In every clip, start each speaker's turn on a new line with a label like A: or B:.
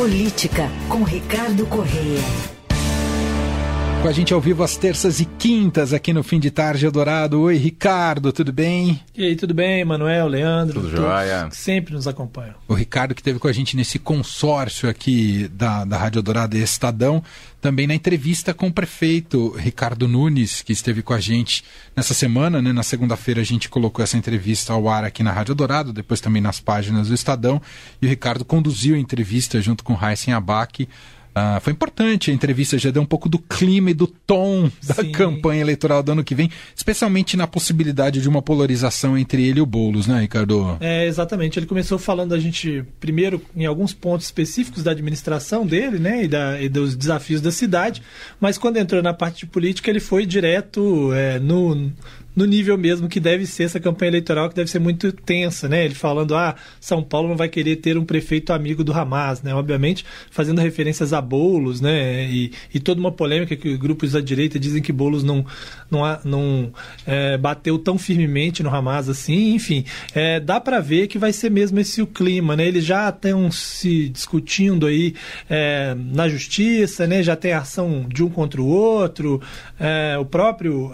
A: Política, com Ricardo Correia.
B: Com a gente ao vivo às terças e quintas aqui no Fim de Tarde Eldorado. Oi, Ricardo, tudo bem?
C: E aí, tudo bem, Manuel, Leandro?
D: Tudo jóia.
C: Que sempre nos acompanham.
B: O Ricardo que esteve com a gente nesse consórcio aqui da, da Rádio Eldorado e Estadão, também na entrevista com o prefeito Ricardo Nunes, que esteve com a gente nessa semana, né? Na segunda-feira a gente colocou essa entrevista ao ar aqui na Rádio Eldorado, depois também nas páginas do Estadão, e o Ricardo conduziu a entrevista junto com Heisen Abac. Ah, foi importante a entrevista, já deu um pouco do clima e do tom da
C: Sim.
B: campanha eleitoral do ano que vem, especialmente na possibilidade de uma polarização entre ele e o Boulos, né, Ricardo?
C: É, exatamente. Ele começou falando a gente, primeiro, em alguns pontos específicos da administração dele, né, e, da, e dos desafios da cidade, mas quando entrou na parte de política, ele foi direto é, no, no nível mesmo que deve ser essa campanha eleitoral, que deve ser muito tensa, né? Ele falando, ah, São Paulo não vai querer ter um prefeito amigo do Hamas, né? Obviamente, fazendo referências a Boulos, né? E, e toda uma polêmica que grupos da direita dizem que Boulos não, não, não é, bateu tão firmemente no Hamas assim, enfim. é, dá para ver que vai ser mesmo esse o clima, né? Eles já estão se discutindo aí é, na justiça, né? Já tem ação de um contra o outro, é, o próprio...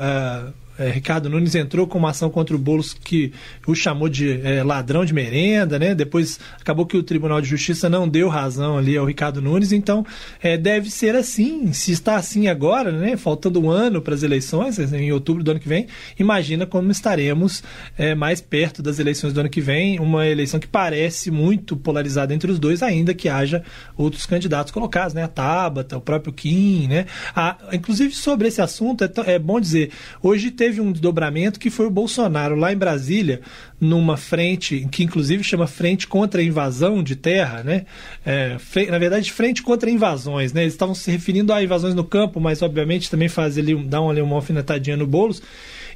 C: é, Ricardo Nunes entrou com uma ação contra o Boulos que o chamou de é, ladrão de merenda, né? Depois acabou que o Tribunal de Justiça não deu razão ali ao Ricardo Nunes, então é, deve ser assim. Se está assim agora, né? Faltando um ano para as eleições, em outubro do ano que vem, imagina como estaremos é, mais perto das eleições do ano que vem, uma eleição que parece muito polarizada entre os dois, ainda que haja outros candidatos colocados, né? A Tabata, o próprio Kim, né? Ah, inclusive sobre esse assunto é, é bom dizer, hoje teve um desdobramento que foi o Bolsonaro lá em Brasília, numa frente que inclusive chama frente contra a invasão de terra, né? É, na verdade, frente contra invasões, né? Eles estavam se referindo a invasões no campo, mas obviamente também faz ali, dá um, ali uma alfinetadinha no Boulos.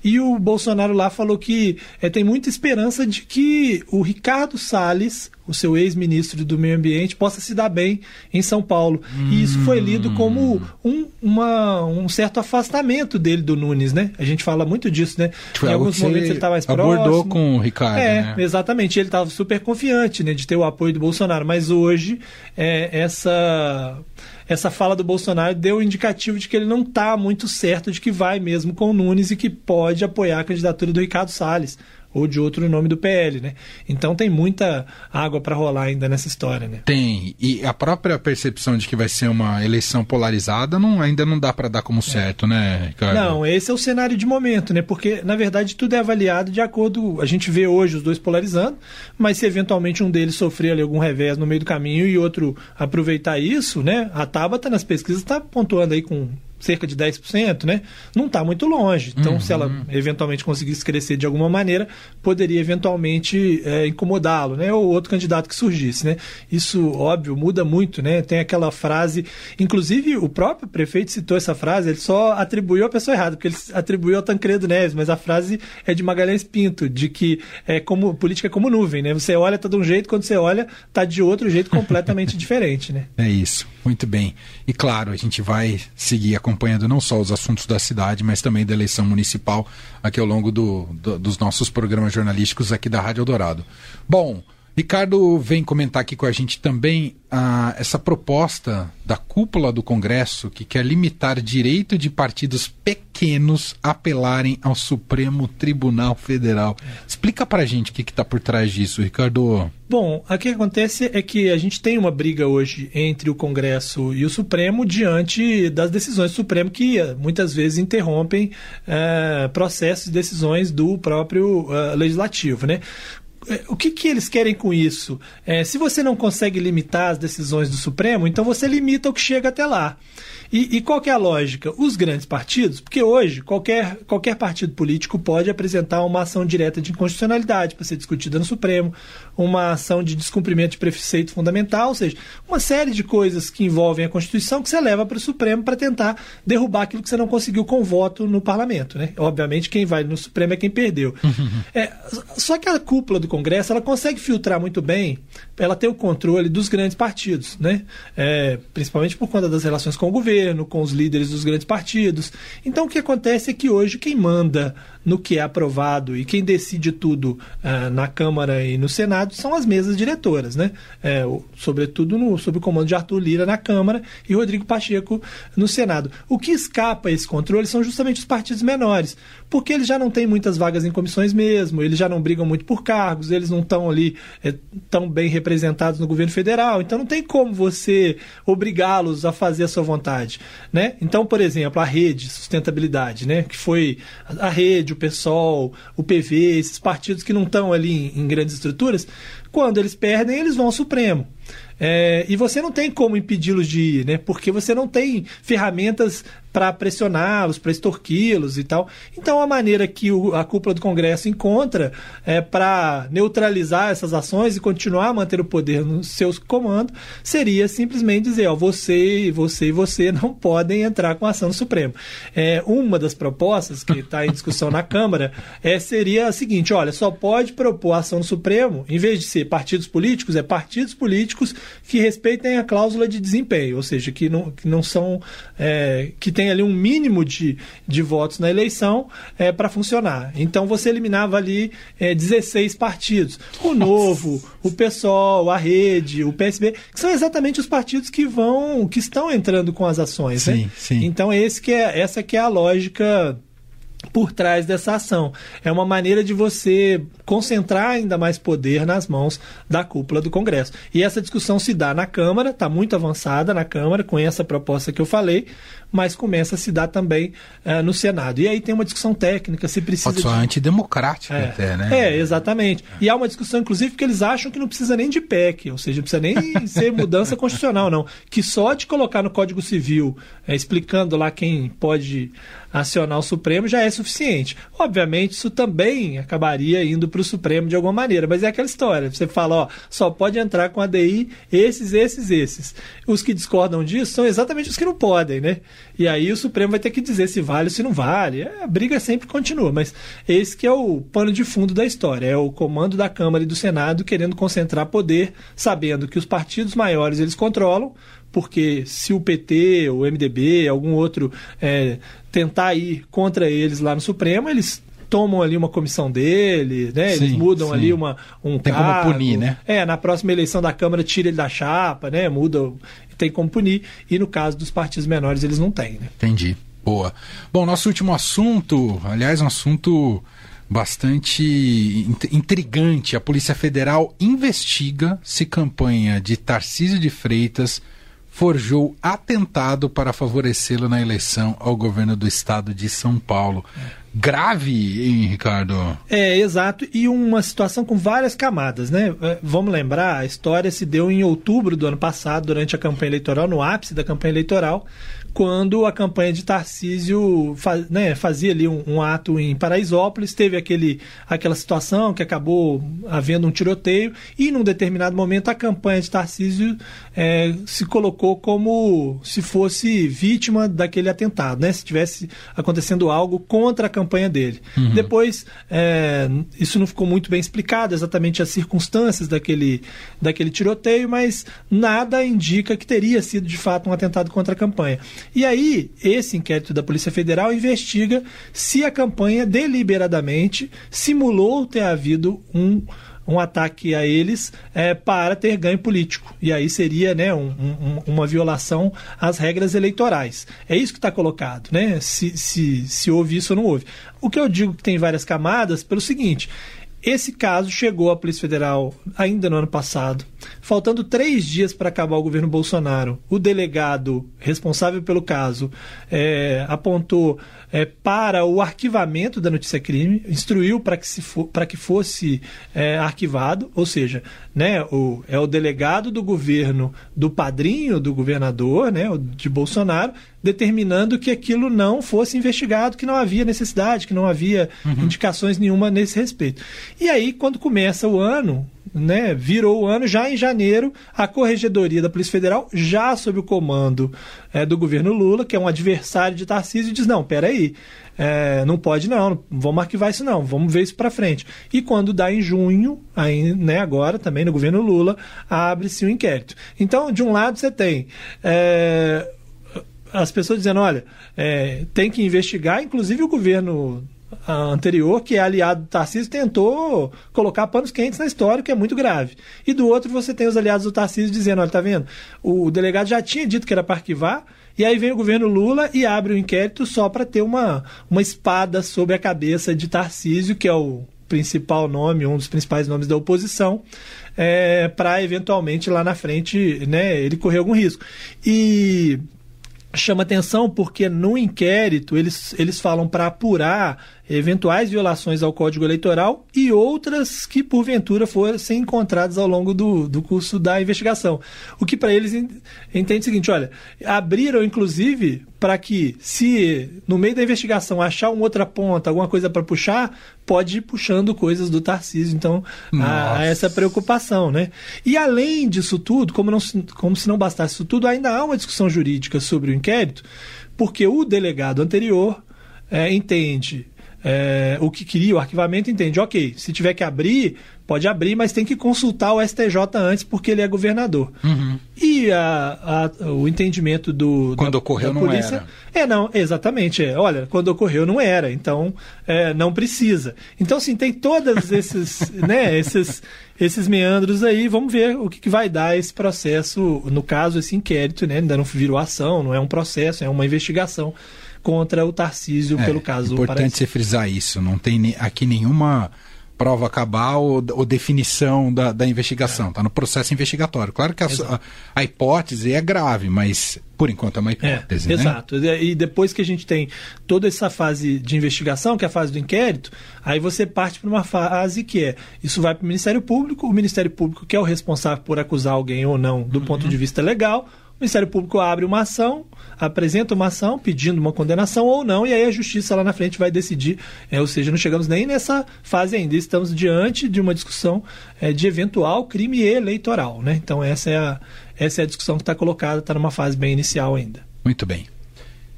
C: E o Bolsonaro lá falou que é, tem muita esperança de que o Ricardo Salles, o seu ex-ministro do Meio Ambiente, possa se dar bem em São Paulo. E isso foi lido como um, uma- um certo afastamento dele do Nunes, né? A gente fala muito disso, né?
B: Foi
C: em
B: algo
C: alguns momentos ele está mais
B: abordou
C: próximo.
B: com o Ricardo,
C: É,
B: né?
C: exatamente. Ele estava super confiante né, de ter o apoio do Bolsonaro. Mas hoje, é, essa, essa fala do Bolsonaro deu indicativo de que ele não está muito certo de que vai mesmo com o Nunes e que pode apoiar a candidatura do Ricardo Salles ou de outro nome do PL, né? Então tem muita água para rolar ainda nessa história, né?
B: Tem. E a própria percepção de que vai ser uma eleição polarizada não, ainda não dá para dar como certo, né, Ricardo?
C: Não, esse é o cenário de momento, né? Porque, na verdade, tudo é avaliado de acordo. A gente vê hoje os dois polarizando, mas se eventualmente um deles sofrer ali algum revés no meio do caminho e outro aproveitar isso, né? A Tabata nas pesquisas está pontuando aí com cerca de 10%, né? Não está muito longe. Então, se ela eventualmente conseguisse crescer de alguma maneira, poderia eventualmente é, incomodá-lo, né? Ou outro candidato que surgisse, né? Isso, óbvio, muda muito, né? Tem aquela frase, inclusive o próprio prefeito citou essa frase, ele só atribuiu a pessoa errada, porque ele atribuiu ao Tancredo Neves, mas a frase é de Magalhães Pinto, de que é como política é como nuvem, né? Você olha tá de um jeito, quando você olha tá de outro jeito completamente diferente, né?
B: É isso, muito bem. E claro, a gente vai seguir acompanhando não só os assuntos da cidade, mas também da eleição municipal aqui ao longo do- do- dos nossos programas jornalísticos aqui da Rádio Eldorado. Bom, Ricardo vem comentar aqui com a gente também ah, essa proposta da cúpula do Congresso que quer limitar direito de partidos pequenos apelarem ao Supremo Tribunal Federal. Explica pra gente o que está por trás disso, Ricardo.
C: Bom, o que acontece é que a gente tem uma briga hoje entre o Congresso e o Supremo diante das decisões do Supremo que eh, muitas vezes interrompem eh, processos e decisões do próprio eh, Legislativo, né? O que, que eles querem com isso? Eh, se você não consegue limitar as decisões do Supremo, então você limita o que chega até lá. E, e qual que é a lógica? Os grandes partidos, porque hoje qualquer, qualquer partido político pode apresentar uma ação direta de inconstitucionalidade para ser discutida no Supremo, uma ação de descumprimento de preceito fundamental, ou seja, uma série de coisas que envolvem a Constituição que você leva para o Supremo para tentar derrubar aquilo que você não conseguiu com voto no parlamento. Né? Obviamente, quem vai no Supremo é quem perdeu. É, só que a cúpula do Congresso ela consegue filtrar muito bem, ela tem o controle dos grandes partidos, né? É, principalmente por conta das relações com o governo, com os líderes dos grandes partidos. Então o que acontece é que hoje quem manda no que é aprovado e quem decide tudo uh, na Câmara e no Senado são as mesas diretoras, né? É, sobretudo no, sob o comando de Arthur Lira na Câmara e Rodrigo Pacheco no Senado. O que escapa a esse controle são justamente os partidos menores, porque eles já não têm muitas vagas em comissões mesmo, eles já não brigam muito por cargos, eles não estão ali é, tão bem representados no governo federal, então não tem como você obrigá-los a fazer a sua vontade, né? Então, por exemplo, a rede sustentabilidade, né, que foi a rede, o PSOL, o PV, esses partidos que não estão ali em, em grandes estruturas, quando eles perdem, eles vão ao Supremo. É, e você não tem como impedi-los de ir, né? Porque você não tem ferramentas para pressioná-los, para extorquí-los e tal. Então, a maneira que o, a cúpula do Congresso encontra é, para neutralizar essas ações e continuar a manter o poder nos seus comandos seria simplesmente dizer: ó, você, você e você não podem entrar com ação no Supremo. É, uma das propostas que está em discussão na Câmara é, seria a seguinte: olha, só pode propor ação no Supremo, em vez de ser partidos políticos, é partidos políticos que respeitem a cláusula de desempenho, ou seja, que não, que não são. É, que tem ali um mínimo de, de votos na eleição é, para funcionar. Então você eliminava ali é, 16 partidos. O Novo, o PSOL, a Rede, o PSB, que são exatamente os partidos que vão, que estão entrando com as ações.
B: Sim,
C: né?
B: sim.
C: Então esse que é, essa que é a lógica por trás dessa ação. É uma maneira de você concentrar ainda mais poder nas mãos da cúpula do Congresso. E essa discussão se dá na Câmara, está muito avançada na Câmara, com essa proposta que eu falei, mas começa a se dar também uh, no Senado. E aí tem uma discussão técnica, se precisa.
B: Pode de... antidemocrática
C: é.
B: até, né?
C: É, exatamente. E há uma discussão, inclusive, que eles acham que não precisa nem de PEC, ou seja, não precisa nem ser mudança constitucional, não. Que só de colocar no Código Civil, é, explicando lá quem pode acionar o Supremo, já é suficiente. Obviamente, isso também acabaria indo para o Supremo de alguma maneira, mas é aquela história. Você fala, ó, só pode entrar com a DI esses, esses, esses. Os que discordam disso são exatamente os que não podem, né? E aí o Supremo vai ter que dizer se vale ou se não vale. É, a briga sempre continua, mas esse que é o pano de fundo da história. É o comando da Câmara e do Senado querendo concentrar poder, sabendo que os partidos maiores eles controlam, porque se o PT, o MDB, algum outro é, tentar ir contra eles lá no Supremo, eles tomam ali uma comissão dele, né? Eles mudam sim. ali uma, um
B: Tem
C: cargo.
B: como punir, né?
C: É, na próxima eleição da Câmara tira ele da chapa, né? Muda, tem como punir. E no caso dos partidos menores eles não têm, né?
B: Entendi. Boa. Bom, nosso último assunto, aliás, um assunto bastante intrigante. A Polícia Federal investiga se campanha de Tarcísio de Freitas forjou atentado para favorecê-lo na eleição ao governo do estado de São Paulo. Grave, hein, Ricardo?
C: É, exato. E uma situação com várias camadas, né? É, vamos lembrar, a história se deu em outubro do ano passado, durante a campanha eleitoral, no ápice da campanha eleitoral quando a campanha de Tarcísio faz, né, fazia ali um, um, ato em Paraisópolis, teve aquele, aquela situação que acabou havendo um tiroteio, e num determinado momento a campanha de Tarcísio é, se colocou como se fosse vítima daquele atentado, né, se tivesse acontecendo algo contra a campanha dele. Uhum. Depois, é, isso não ficou muito bem explicado, exatamente as circunstâncias daquele, daquele tiroteio, mas nada indica que teria sido de fato um atentado contra a campanha. E aí, esse inquérito da Polícia Federal investiga se a campanha deliberadamente simulou ter havido um um ataque a eles é, para ter ganho político. E aí seria né, um, um, uma violação às regras eleitorais. É isso que está colocado, né? Se, se, se houve isso ou não houve. O que eu digo que tem várias camadas, pelo seguinte: esse caso chegou à Polícia Federal ainda no ano passado. Faltando três dias para acabar o governo Bolsonaro, o delegado responsável pelo caso é, apontou é, para o arquivamento da notícia crime, instruiu para que, se for, que fosse é, arquivado, ou seja, né, o, é o delegado do governo do padrinho do governador, né, de Bolsonaro, determinando que aquilo não fosse investigado, que não havia necessidade, que não havia uhum. indicações nenhuma nesse respeito. E aí, quando começa o ano, né, virou o ano, já em janeiro, a Corregedoria da Polícia Federal, já sob o comando é, do governo Lula, que é um adversário de Tarcísio, diz: não, peraí, é, não pode não, não vamos arquivar isso não, vamos ver isso para frente. E quando dá em junho, aí, né, agora também no governo Lula, abre-se o um inquérito. Então, de um lado você tem. É, as pessoas dizendo, olha, é, tem que investigar, inclusive o governo anterior, que é aliado do Tarcísio, tentou colocar panos quentes na história, que é muito grave. E do outro você tem os aliados do Tarcísio dizendo, olha, tá vendo? O delegado já tinha dito que era para arquivar, e aí vem o governo Lula e abre o inquérito só para ter uma, uma espada sobre a cabeça de Tarcísio, que é o principal nome, um dos principais nomes da oposição, é, para eventualmente lá na frente né, ele correr algum risco. E chama atenção porque no inquérito eles, eles falam para apurar eventuais violações ao Código Eleitoral e outras que, porventura, fossem encontradas ao longo do, do curso da investigação. O que, para eles, entende o seguinte: olha, abriram, inclusive, para que, se no meio da investigação achar uma outra ponta, alguma coisa para puxar, pode ir puxando coisas do Tarcísio. Então, há, essa preocupação. Né? E, além disso tudo, como, não, como se não bastasse isso tudo, ainda há uma discussão jurídica sobre o inquérito, porque o delegado anterior é, entende é, o que queria, o arquivamento entende, ok, se tiver que abrir, pode abrir, mas tem que consultar o STJ antes, porque ele é governador. Uhum. E a, a, o entendimento do.
B: Quando da, ocorreu da polícia, não
C: era. É, não, exatamente. É, olha, quando ocorreu não era, então é, não precisa. Então, assim, tem todos esses, né, esses, esses meandros aí. Vamos ver o que, que, vai dar esse processo, no caso, esse inquérito, né? Ainda não virou ação, não é um processo, é uma investigação contra o Tarcísio é, pelo caso.
B: É importante você frisar isso. Não tem aqui nenhuma prova cabal ou, ou definição da, da investigação. Está é. no processo investigatório. Claro que a, a, a, hipótese é grave, mas por enquanto é uma hipótese.
C: É, né? Exato. E depois que a gente tem toda essa fase de investigação, que é a fase do inquérito, aí você parte para uma fase que é: isso vai para o Ministério Público, o Ministério Público, que é o responsável por acusar alguém ou não do uhum. ponto de vista legal, o Ministério Público abre uma ação, apresenta uma ação pedindo uma condenação ou não, e aí a justiça lá na frente vai decidir. É, ou seja, não chegamos nem nessa fase ainda, estamos diante de uma discussão é, de eventual crime eleitoral. Né? Então, essa é a, essa é a discussão que está colocada, está numa fase bem inicial ainda.
B: Muito bem.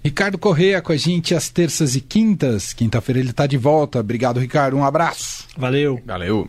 B: Ricardo Correia com a gente às terças e quintas. Quinta-feira ele está de volta. Obrigado, Ricardo. Um abraço.
C: Valeu.
B: Valeu.